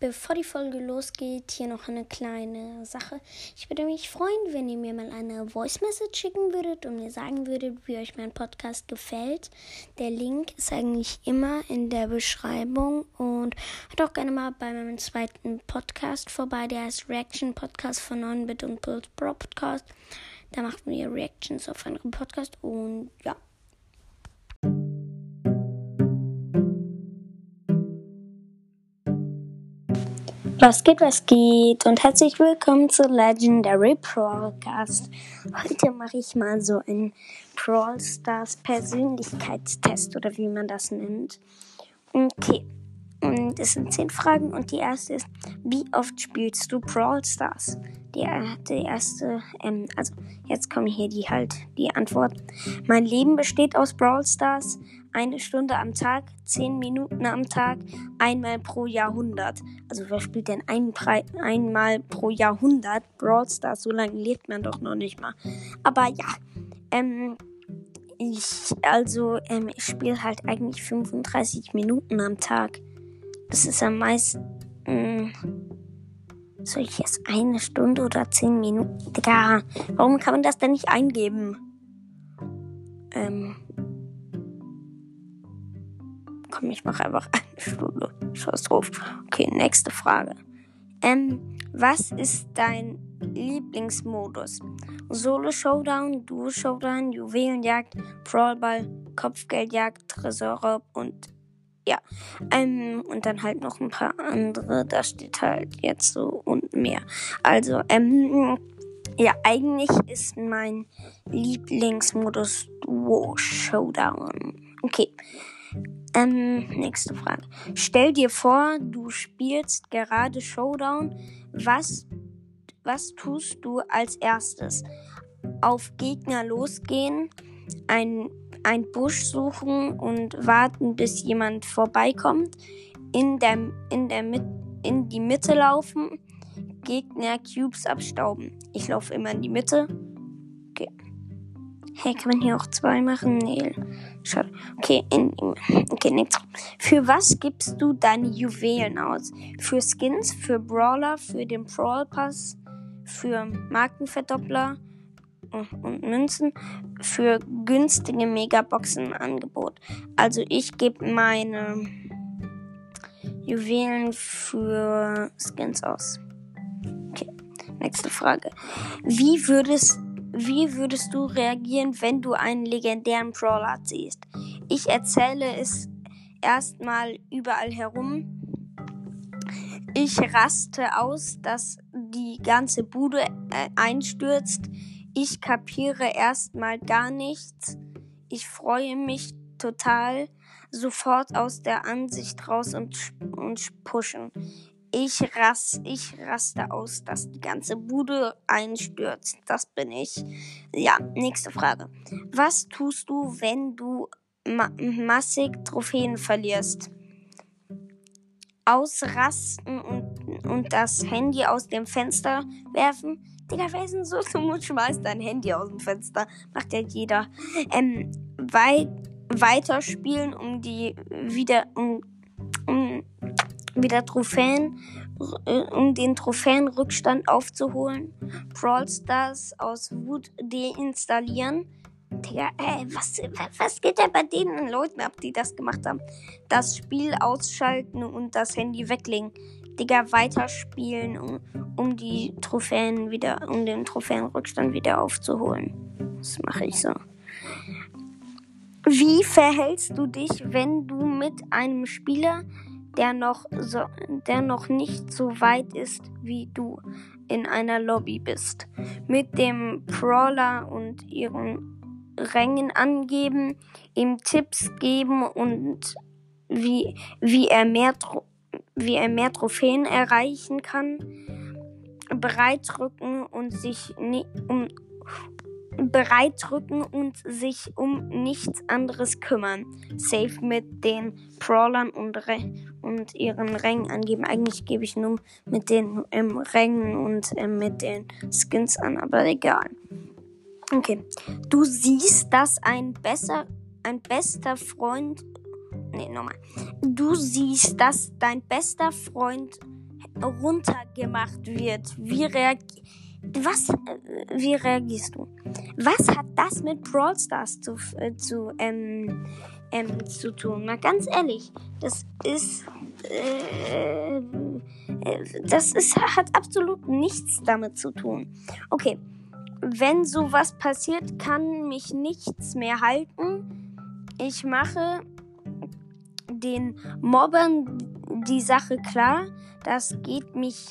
Bevor die Folge losgeht, hier noch eine kleine Sache. Ich würde mich freuen, wenn ihr mir mal eine Voice Message schicken würdet und mir sagen würdet, wie euch mein Podcast gefällt. Der Link ist eigentlich immer in der Beschreibung und hört auch gerne mal bei meinem zweiten Podcast vorbei, der heißt Reaction Podcast von 9bit und Build Pro Podcast. Da macht wir Reactions auf andere Podcast und ja. Was geht, was geht und herzlich willkommen zu Legendary Podcast. Heute mache ich mal so einen Brawl Stars Persönlichkeitstest oder wie man das nennt. Okay, und es sind zehn Fragen und die erste ist, wie oft spielst du Brawl Stars? Die, die erste, ähm, also jetzt kommen hier die halt die Antwort. Mein Leben besteht aus Brawl Stars eine Stunde am Tag, zehn Minuten am Tag, einmal pro Jahrhundert. Also wer spielt denn ein einmal pro Jahrhundert Brawl Stars? So lange lebt man doch noch nicht mal. Aber ja, ähm, ich, also, ähm, ich spiele halt eigentlich 35 Minuten am Tag. Das ist am meisten. Mh, soll ich jetzt eine Stunde oder zehn Minuten? Digga, warum kann man das denn nicht eingeben? Ähm, Komm, ich mache einfach eine Stunde. Scheiß drauf. Okay, nächste Frage. Ähm, was ist dein Lieblingsmodus? Solo Showdown, Duo Showdown, Juwelenjagd, Brawlball, Kopfgeldjagd, Tresorraub und ja. Ähm, und dann halt noch ein paar andere. Da steht halt jetzt so und mehr. Also, ähm, ja, eigentlich ist mein Lieblingsmodus Duo Showdown. Okay. Ähm, nächste Frage. Stell dir vor, du spielst gerade Showdown. Was, was tust du als erstes? Auf Gegner losgehen, ein, ein Busch suchen und warten, bis jemand vorbeikommt. In, der, in, der in die Mitte laufen, Gegner Cubes abstauben. Ich laufe immer in die Mitte. Okay. Hey, kann man hier auch zwei machen? Nee. Schade. Okay, in, okay, nichts. Für was gibst du deine Juwelen aus? Für Skins, für Brawler, für den Brawl Pass, für Markenverdoppler und Münzen, für günstige Megaboxen-Angebot. Also ich gebe meine Juwelen für Skins aus. Okay, nächste Frage. Wie würdest wie würdest du reagieren, wenn du einen legendären Brawler siehst? Ich erzähle es erstmal überall herum. Ich raste aus, dass die ganze Bude äh, einstürzt. Ich kapiere erstmal gar nichts. Ich freue mich total sofort aus der Ansicht raus und, und pushen. Ich, ras, ich raste aus, dass die ganze Bude einstürzt. Das bin ich. Ja, nächste Frage. Was tust du, wenn du ma massig Trophäen verlierst? Ausrasten und, und das Handy aus dem Fenster werfen? Digga, wer ist denn so zum und schmeißt dein Handy aus dem Fenster? Macht ja jeder. Ähm, wei weiterspielen, um die wieder, um, um wieder Trophäen, äh, um den Trophäenrückstand aufzuholen. Brawl Stars aus Wut deinstallieren. Digga, ey, was, was geht denn bei den Leuten ab, die das gemacht haben? Das Spiel ausschalten und das Handy weglegen. Digga, weiterspielen, um, um die Trophäen wieder, um den Trophäenrückstand wieder aufzuholen. Das mache ich so. Wie verhältst du dich, wenn du mit einem Spieler der noch, so, der noch nicht so weit ist wie du in einer Lobby bist. Mit dem Brawler und ihren Rängen angeben, ihm Tipps geben und wie, wie, er, mehr, wie er mehr Trophäen erreichen kann. Bereitrücken und sich um, bereitrücken und sich um nichts anderes kümmern. Safe mit den Brawlern und, und ihren Rängen angeben. Eigentlich gebe ich nur mit den ähm, Rängen und ähm, mit den Skins an, aber egal. Okay. Du siehst, dass ein besser, ein bester Freund. Nee, nochmal. Du siehst, dass dein bester Freund runtergemacht wird, wie reagierst was, äh, wie reagierst du? Was hat das mit Brawl Stars zu, äh, zu, ähm, ähm, zu tun? Mal ganz ehrlich, das ist, äh, das ist, hat absolut nichts damit zu tun. Okay, wenn sowas passiert, kann mich nichts mehr halten. Ich mache den Mobbern die Sache klar. Das geht mich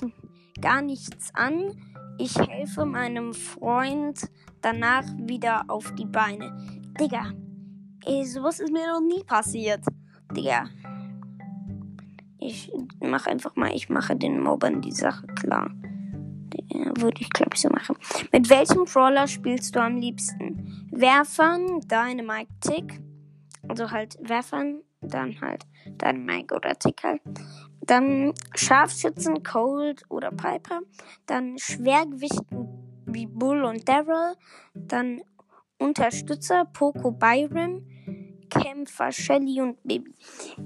gar nichts an. Ich helfe meinem Freund danach wieder auf die Beine. Digga, ey, sowas ist mir noch nie passiert. Digga. Ich mache einfach mal, ich mache den Mobbern die Sache klar. Würde ich, glaube ich, so machen. Mit welchem Brawler spielst du am liebsten? Werfern, Dynamite Tick. Also halt Werfern, dann halt Dynamite oder Tick halt. Dann Scharfschützen, Cold oder Piper. Dann Schwergewichten wie Bull und Daryl. Dann Unterstützer, Poco Byron. Kämpfer, Shelly und Baby.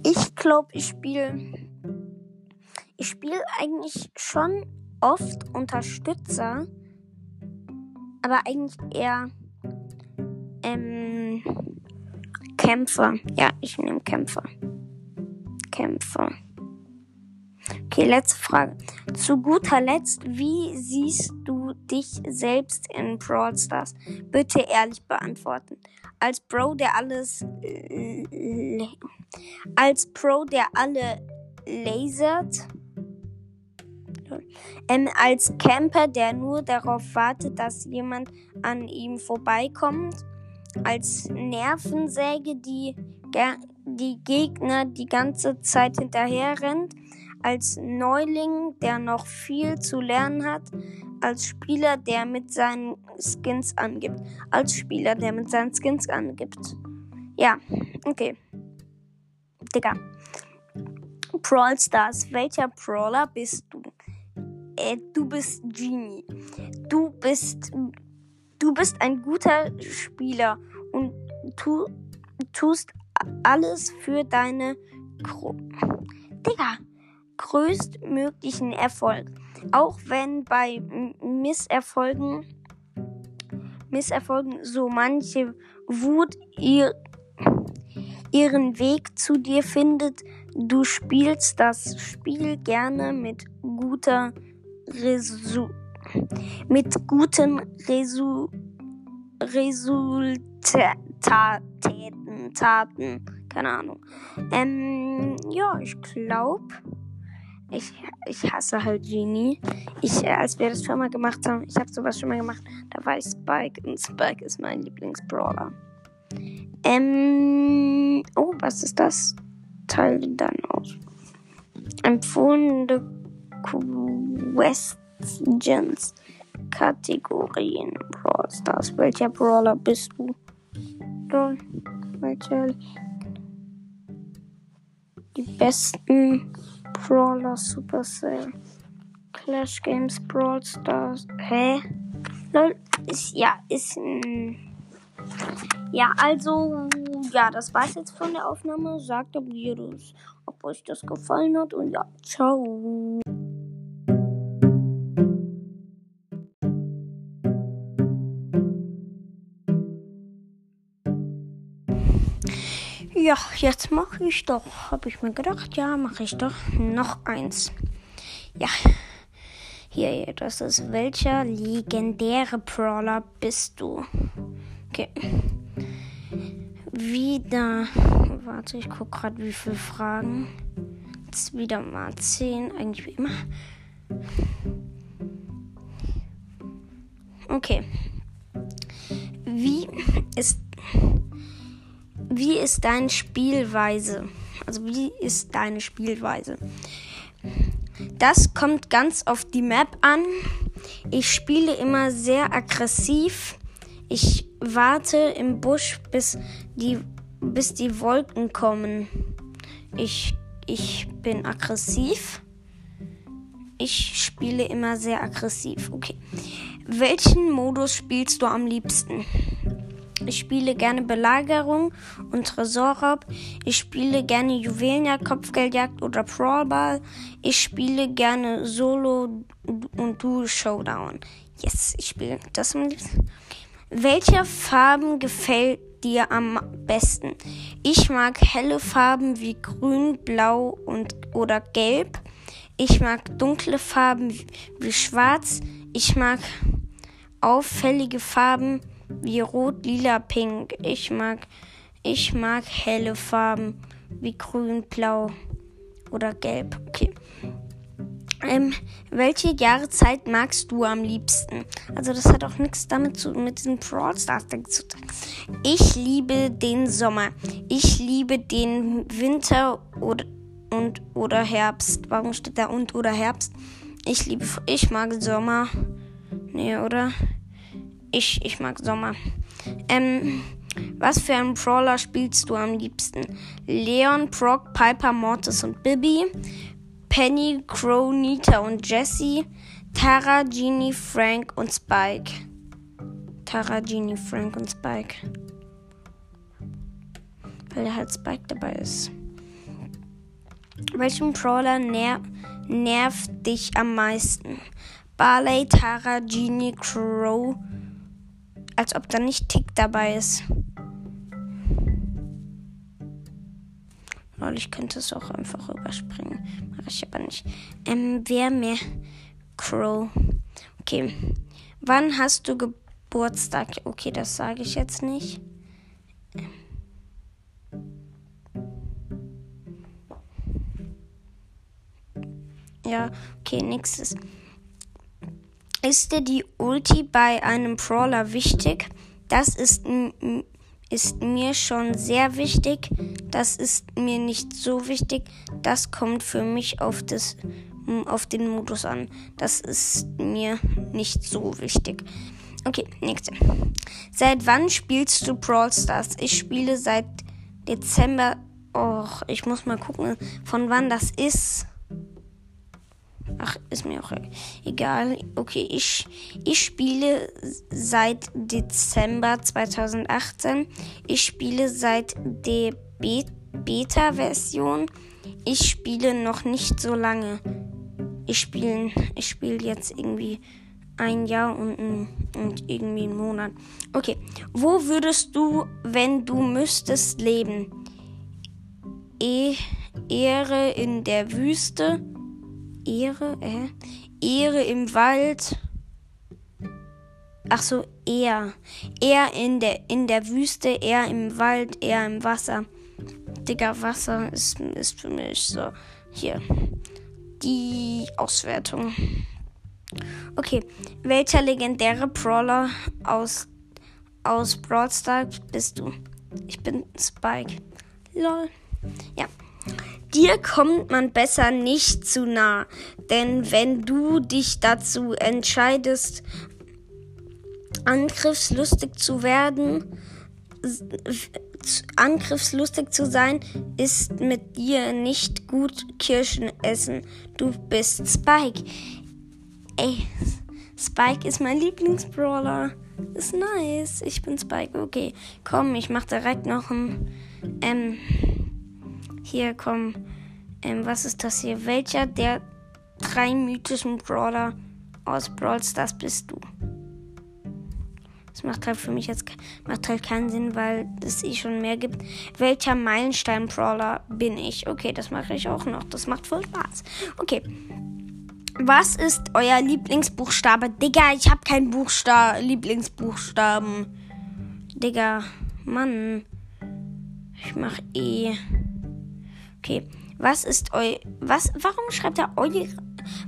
Ich glaube, ich spiele. Ich spiele eigentlich schon oft Unterstützer, aber eigentlich eher ähm, Kämpfer. Ja, ich nehme Kämpfer. Kämpfer. Okay, letzte Frage. Zu guter Letzt, wie siehst du dich selbst in Brawl Stars? Bitte ehrlich beantworten. Als Bro, der alles als Pro, der alle lasert ähm, als Camper, der nur darauf wartet, dass jemand an ihm vorbeikommt. Als Nervensäge, die die Gegner die ganze Zeit hinterher rennt. Als Neuling, der noch viel zu lernen hat. Als Spieler, der mit seinen Skins angibt. Als Spieler, der mit seinen Skins angibt. Ja, okay. Digga. Brawl Stars, welcher Brawler bist du? äh, du bist Genie. Du bist, du bist ein guter Spieler und tu, tust alles für deine Gro Digga, größtmöglichen Erfolg. Auch wenn bei Misserfolgen, Misserfolgen so manche Wut ihr, ihren Weg zu dir findet, du spielst das Spiel gerne mit guter Resu mit guten Resu Resultaten, Taten, keine Ahnung. Ähm, ja, ich glaube, ich, ich hasse halt Genie. Ich, als wir das schon mal gemacht haben, ich habe sowas schon mal gemacht, da war ich Spike und Spike ist mein Lieblingsbrawler. Ähm, oh, was ist das? Teil dann aus. Empfohlene Questions Kategorien Brawl Stars. Welcher Brawler bist du? Welcher? Die besten Brawler Supercell. Clash Games Brawl Stars. Hä? Lol. Ist, ja, ist. Mh, ja, also, ja, das war's jetzt von der Aufnahme. Sagt, ob, ob euch das gefallen hat und ja, ciao. Ja, jetzt mache ich doch. Habe ich mir gedacht, ja, mache ich doch noch eins. Ja. Hier, das ist welcher legendäre Brawler bist du? Okay. Wieder. Warte, ich gucke gerade, wie viele Fragen. Jetzt wieder mal zehn, eigentlich wie immer. Okay. Wie ist wie ist deine Spielweise? Also wie ist deine Spielweise? Das kommt ganz auf die Map an. Ich spiele immer sehr aggressiv. Ich warte im Busch, bis die, bis die Wolken kommen. Ich, ich bin aggressiv. Ich spiele immer sehr aggressiv. Okay. Welchen Modus spielst du am liebsten? Ich spiele gerne Belagerung und Tresorraub. Ich spiele gerne Juwelenjagd, Kopfgeldjagd oder Brawlball. Ich spiele gerne Solo und Duo Showdown. Yes, ich spiele das am liebsten. Welche Farben gefällt dir am besten? Ich mag helle Farben wie grün, blau und oder gelb. Ich mag dunkle Farben wie schwarz. Ich mag auffällige Farben wie rot, lila, pink. Ich mag ich mag helle Farben wie grün, blau oder gelb. Okay. Ähm, welche Jahreszeit magst du am liebsten? Also das hat auch nichts damit zu mit diesem Brawl Stars zu tun. Ich liebe den Sommer. Ich liebe den Winter oder und oder Herbst. Warum steht da und oder Herbst? Ich liebe ich mag Sommer. Nee, oder? Ich ich mag Sommer. Ähm was für einen Brawler spielst du am liebsten? Leon, Brock, Piper, Mortis und Bibi. Penny, Crow, Nita und Jessie, Tara, Genie, Frank und Spike. Tara, Genie, Frank und Spike. Weil halt Spike dabei ist. Welchen Brawler ner nervt dich am meisten? Barley, Tara, Genie, Crow. Als ob da nicht Tick dabei ist. Lol, ich könnte es auch einfach überspringen. Mache ich aber nicht. Ähm, wer mehr? Crow. Okay. Wann hast du Geburtstag? Okay, das sage ich jetzt nicht. Ja, okay, nächstes. Ist dir die Ulti bei einem Brawler wichtig? Das ist ist mir schon sehr wichtig. Das ist mir nicht so wichtig. Das kommt für mich auf, das, auf den Modus an. Das ist mir nicht so wichtig. Okay, nächste. Seit wann spielst du Brawl Stars? Ich spiele seit Dezember. Och, ich muss mal gucken, von wann das ist. Ach, ist mir auch egal. Okay, ich, ich spiele seit Dezember 2018. Ich spiele seit der Be Beta-Version. Ich spiele noch nicht so lange. Ich spiele ich spiel jetzt irgendwie ein Jahr und, und irgendwie einen Monat. Okay, wo würdest du, wenn du müsstest, leben? E Ehre in der Wüste Ehre, äh, Ehre im Wald. Ach so, er. Er in der, in der Wüste, er im Wald, er im Wasser. Digga, Wasser ist, ist für mich so. Hier. Die Auswertung. Okay. Welcher legendäre Brawler aus, aus Brawl Stars bist du? Ich bin Spike. Lol. Ja. Dir kommt man besser nicht zu nah, denn wenn du dich dazu entscheidest, angriffslustig zu werden, angriffslustig zu sein, ist mit dir nicht gut Kirschen essen. Du bist Spike. Ey, Spike ist mein Lieblingsbrawler. Ist nice. Ich bin Spike. Okay, komm, ich mach direkt noch ein. Ähm, hier komm. Ähm, was ist das hier? Welcher der drei mythischen Brawler aus Brawl Stars bist du? Das macht halt für mich jetzt macht halt keinen Sinn, weil es eh schon mehr gibt. Welcher Meilenstein-Brawler bin ich? Okay, das mache ich auch noch. Das macht voll Spaß. Okay. Was ist euer Lieblingsbuchstabe? Digga, ich habe keinen Buchsta Lieblingsbuchstaben. Digga, Mann. Ich mach eh. Okay. Was ist eu was warum schreibt er eure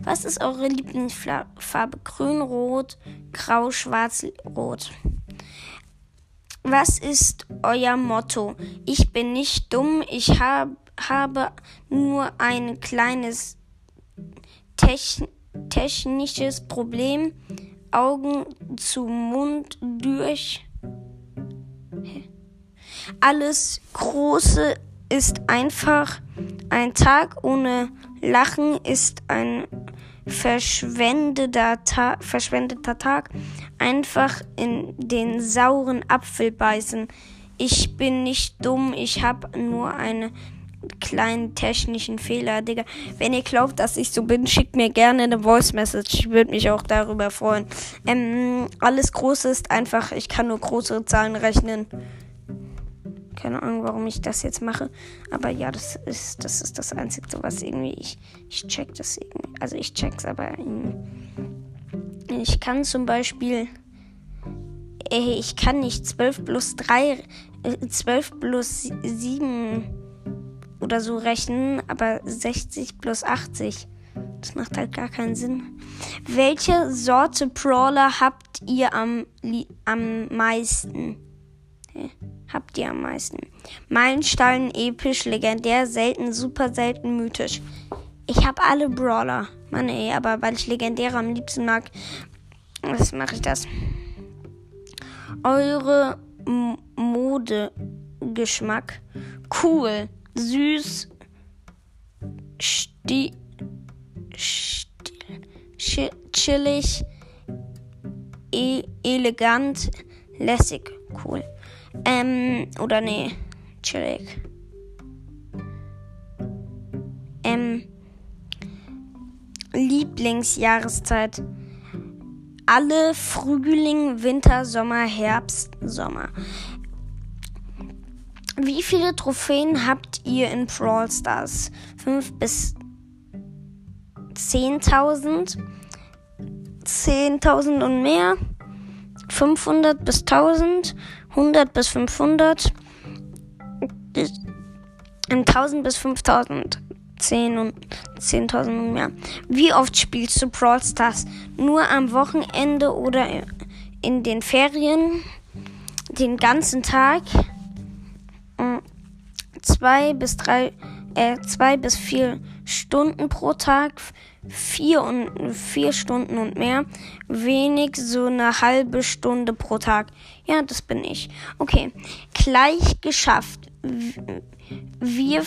was ist eure Lieblingsfarbe? Grün, rot, grau, schwarz, rot. Was ist euer Motto? Ich bin nicht dumm, ich hab, habe nur ein kleines techn technisches Problem. Augen zu Mund durch. Alles Große ist einfach ein Tag ohne Lachen ist ein verschwendeter, Ta verschwendeter Tag. Einfach in den sauren Apfel beißen. Ich bin nicht dumm, ich habe nur einen kleinen technischen Fehler, Digga. Wenn ihr glaubt, dass ich so bin, schickt mir gerne eine Voice Message. Ich würde mich auch darüber freuen. Ähm, alles groß ist einfach, ich kann nur größere Zahlen rechnen. Keine Ahnung, warum ich das jetzt mache. Aber ja, das ist das, ist das Einzige, was irgendwie ich, ich check das irgendwie. Also ich check's, aber ich kann zum Beispiel. Ey, ich kann nicht 12 plus 3, 12 äh, plus 7 oder so rechnen, aber 60 plus 80. Das macht halt gar keinen Sinn. Welche Sorte Brawler habt ihr am, am meisten? Okay habt ihr am meisten? Meilenstein, episch, legendär, selten, super selten, mythisch. Ich habe alle Brawler. Mann ey, aber weil ich legendäre am liebsten mag, was mache ich das? Eure Modegeschmack. Cool, süß, sti, sti chillig, e elegant, lässig. Cool. Ähm, oder nee, chillig. Ähm, Lieblingsjahreszeit. Alle Frühling, Winter, Sommer, Herbst, Sommer. Wie viele Trophäen habt ihr in Brawl Stars? 5 bis 10.000? 10.000 und mehr? 500 bis 1000? 100 bis 500, 1000 bis 5000, 10 und 10.000 und mehr. Wie oft spielst du Brawl Stars? Nur am Wochenende oder in den Ferien? Den ganzen Tag? Hm, zwei bis drei, äh, zwei bis vier Stunden pro Tag, vier und vier Stunden und mehr, wenig so eine halbe Stunde pro Tag. Ja, das bin ich. Okay, gleich geschafft. Wir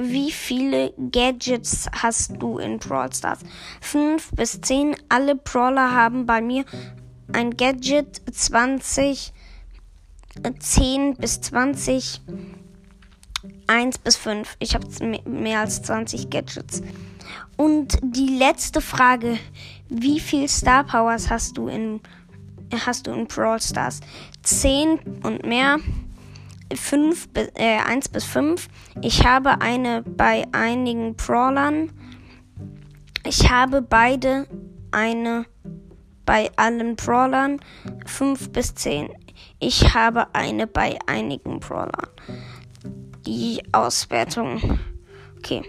wie viele Gadgets hast du in Brawl Stars? 5 bis 10. Alle Brawler haben bei mir ein Gadget 20, 10 bis 20, 1 bis 5. Ich habe mehr als 20 Gadgets. Und die letzte Frage, wie viel Star Powers hast du in hast du in Brawl Stars? 10 und mehr. 5, äh, 1 bis 5. Ich habe eine bei einigen Brawlern. Ich habe beide eine bei allen Brawlern. 5 bis 10. Ich habe eine bei einigen Brawlern. Die Auswertung. Okay.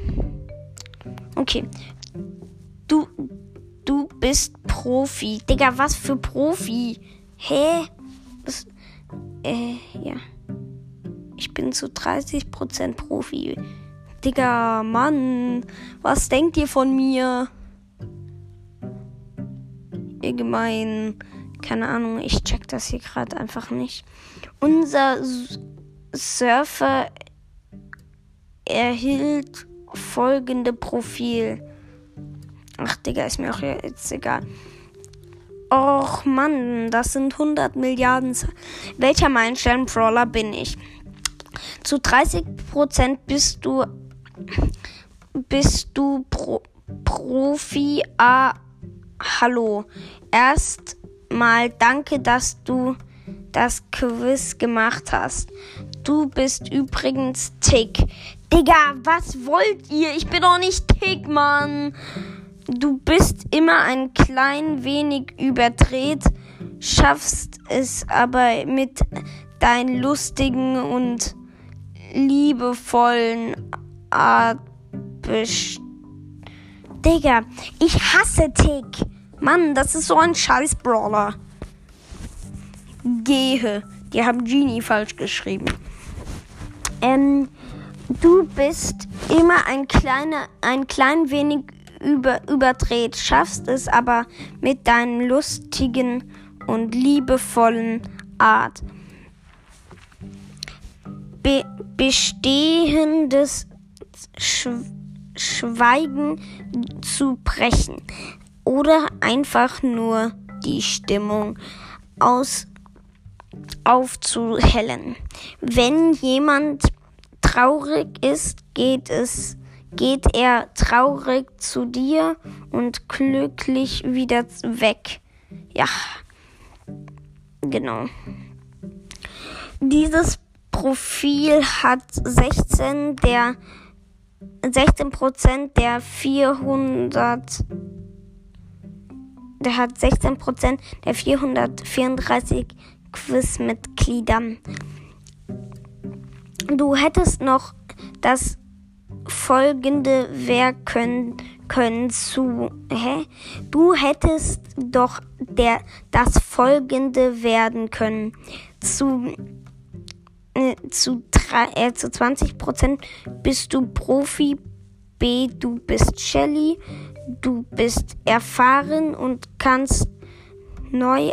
Okay. Du, du bist Profi. Digga, was für Profi? Hä? Was? Äh, ja. Ich bin zu 30% Profi. Digga, Mann. Was denkt ihr von mir? Ihr gemein. Keine Ahnung, ich check das hier gerade einfach nicht. Unser Surfer erhielt folgende Profil. Ach, Digga, ist mir auch jetzt egal. Och Mann, das sind 100 Milliarden. Welcher Meilenstein-Brawler bin ich? Zu 30% bist du bist du Pro, Profi. Ah, hallo. Erstmal danke, dass du das Quiz gemacht hast. Du bist übrigens Tick. Digga, was wollt ihr? Ich bin doch nicht Tick, Mann. Du bist immer ein klein wenig überdreht, schaffst es aber mit deinen lustigen und liebevollen Art. Digga, ich hasse Tick. Mann, das ist so ein scheiß Brawler. Gehe. Die haben Genie falsch geschrieben. Ähm, du bist immer ein kleiner, ein klein wenig über, überdreht, schaffst es aber mit deinen lustigen und liebevollen Art. Be bestehendes Sch Schweigen zu brechen oder einfach nur die Stimmung aus aufzuhellen. Wenn jemand traurig ist, geht es geht er traurig zu dir und glücklich wieder weg. Ja. Genau. Dieses Profil hat 16 der 16 Prozent der 400 der hat 16 Prozent der 434 Quizmitglieder. Du hättest noch das folgende Werk können, können zu. Hä? Du hättest doch der das folgende werden können. Zu äh, zu, äh, zu 20 Prozent bist du Profi. B, du bist Shelly. Du bist erfahren und kannst neu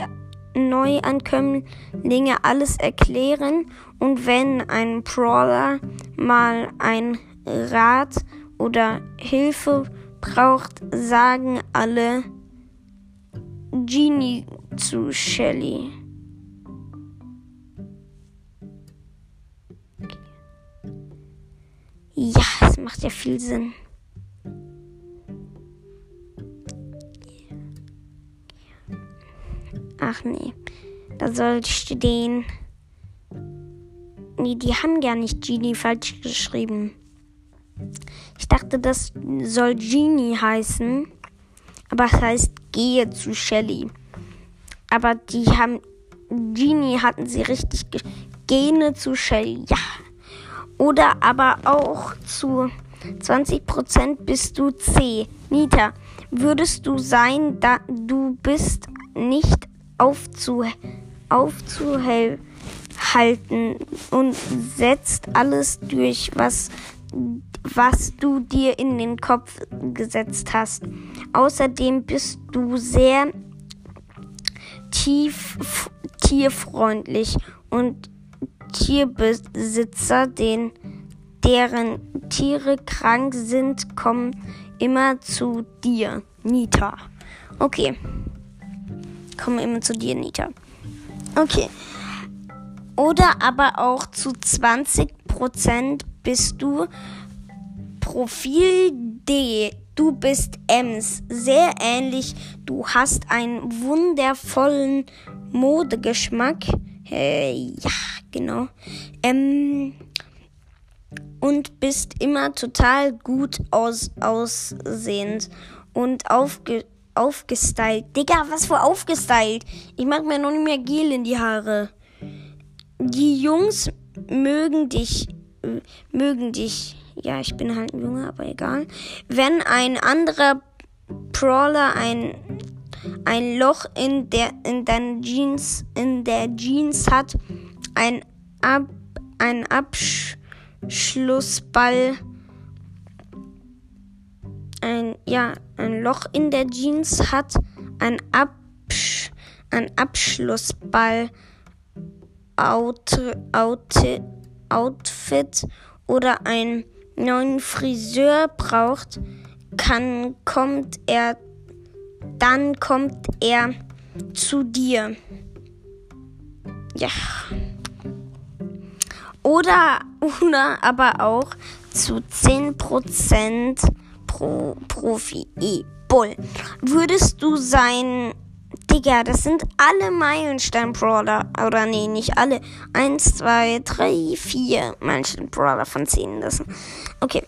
Neuankömmlinge alles erklären und wenn ein Brawler mal ein Rat oder Hilfe braucht, sagen alle Genie zu Shelly. Ja, es macht ja viel Sinn. Ach nee, da soll stehen. Nee, die haben gar nicht Genie falsch geschrieben. Ich dachte, das soll Genie heißen. Aber es heißt Gehe zu Shelly. Aber die haben. Genie hatten sie richtig. Gene zu Shelly. Ja. Oder aber auch zu 20% bist du C. Nita, würdest du sein, da du bist nicht aufzu, aufzuhalten und setzt alles durch, was, was du dir in den Kopf gesetzt hast. Außerdem bist du sehr tief, tierfreundlich und Tierbesitzer, den, deren Tiere krank sind, kommen immer zu dir, Nita. Okay. Kommen immer zu dir, Nita. Okay. Oder aber auch zu 20% bist du Profil D. Du bist Ems. Sehr ähnlich. Du hast einen wundervollen Modegeschmack. Äh, ja, genau. Ähm, und bist immer total gut aus, aussehend und aufge, aufgestylt. Digga, was für aufgestylt? Ich mag mir noch nicht mehr Gel in die Haare. Die Jungs mögen dich, mögen dich. Ja, ich bin halt ein Junge, aber egal. Wenn ein anderer Brawler ein ein Loch in der in deinen Jeans in der Jeans hat, ein Ab, ein Abschlussball, ein ja ein Loch in der Jeans hat, ein Absch, ein Abschlussball Out, Out, Outfit oder einen neuen Friseur braucht, kann kommt er dann kommt er zu dir. Ja. Oder, oder aber auch zu 10% pro Profi. E Bull. Würdest du sein. Digga, das sind alle Meilenstein-Brawler. Oder nee, nicht alle. Eins, zwei, drei, vier Meilenstein-Brawler von 10 lassen. Okay.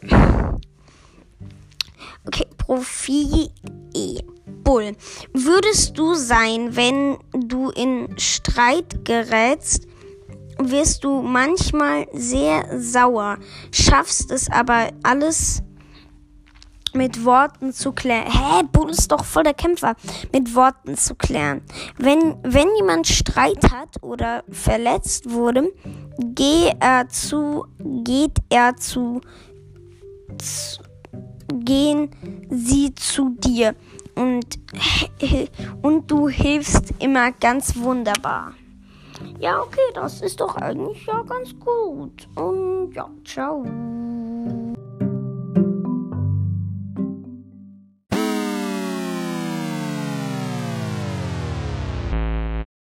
Okay, Profi E. Bull. Würdest du sein, wenn du in Streit gerätst, wirst du manchmal sehr sauer, schaffst es aber alles mit Worten zu klären. Hä, Bull ist doch voll der Kämpfer. Mit Worten zu klären. Wenn, wenn jemand Streit hat oder verletzt wurde, geh er zu, geht er zu, zu gehen sie zu dir und, und du hilfst immer ganz wunderbar. Ja, okay, das ist doch eigentlich ja ganz gut. Und ja, ciao.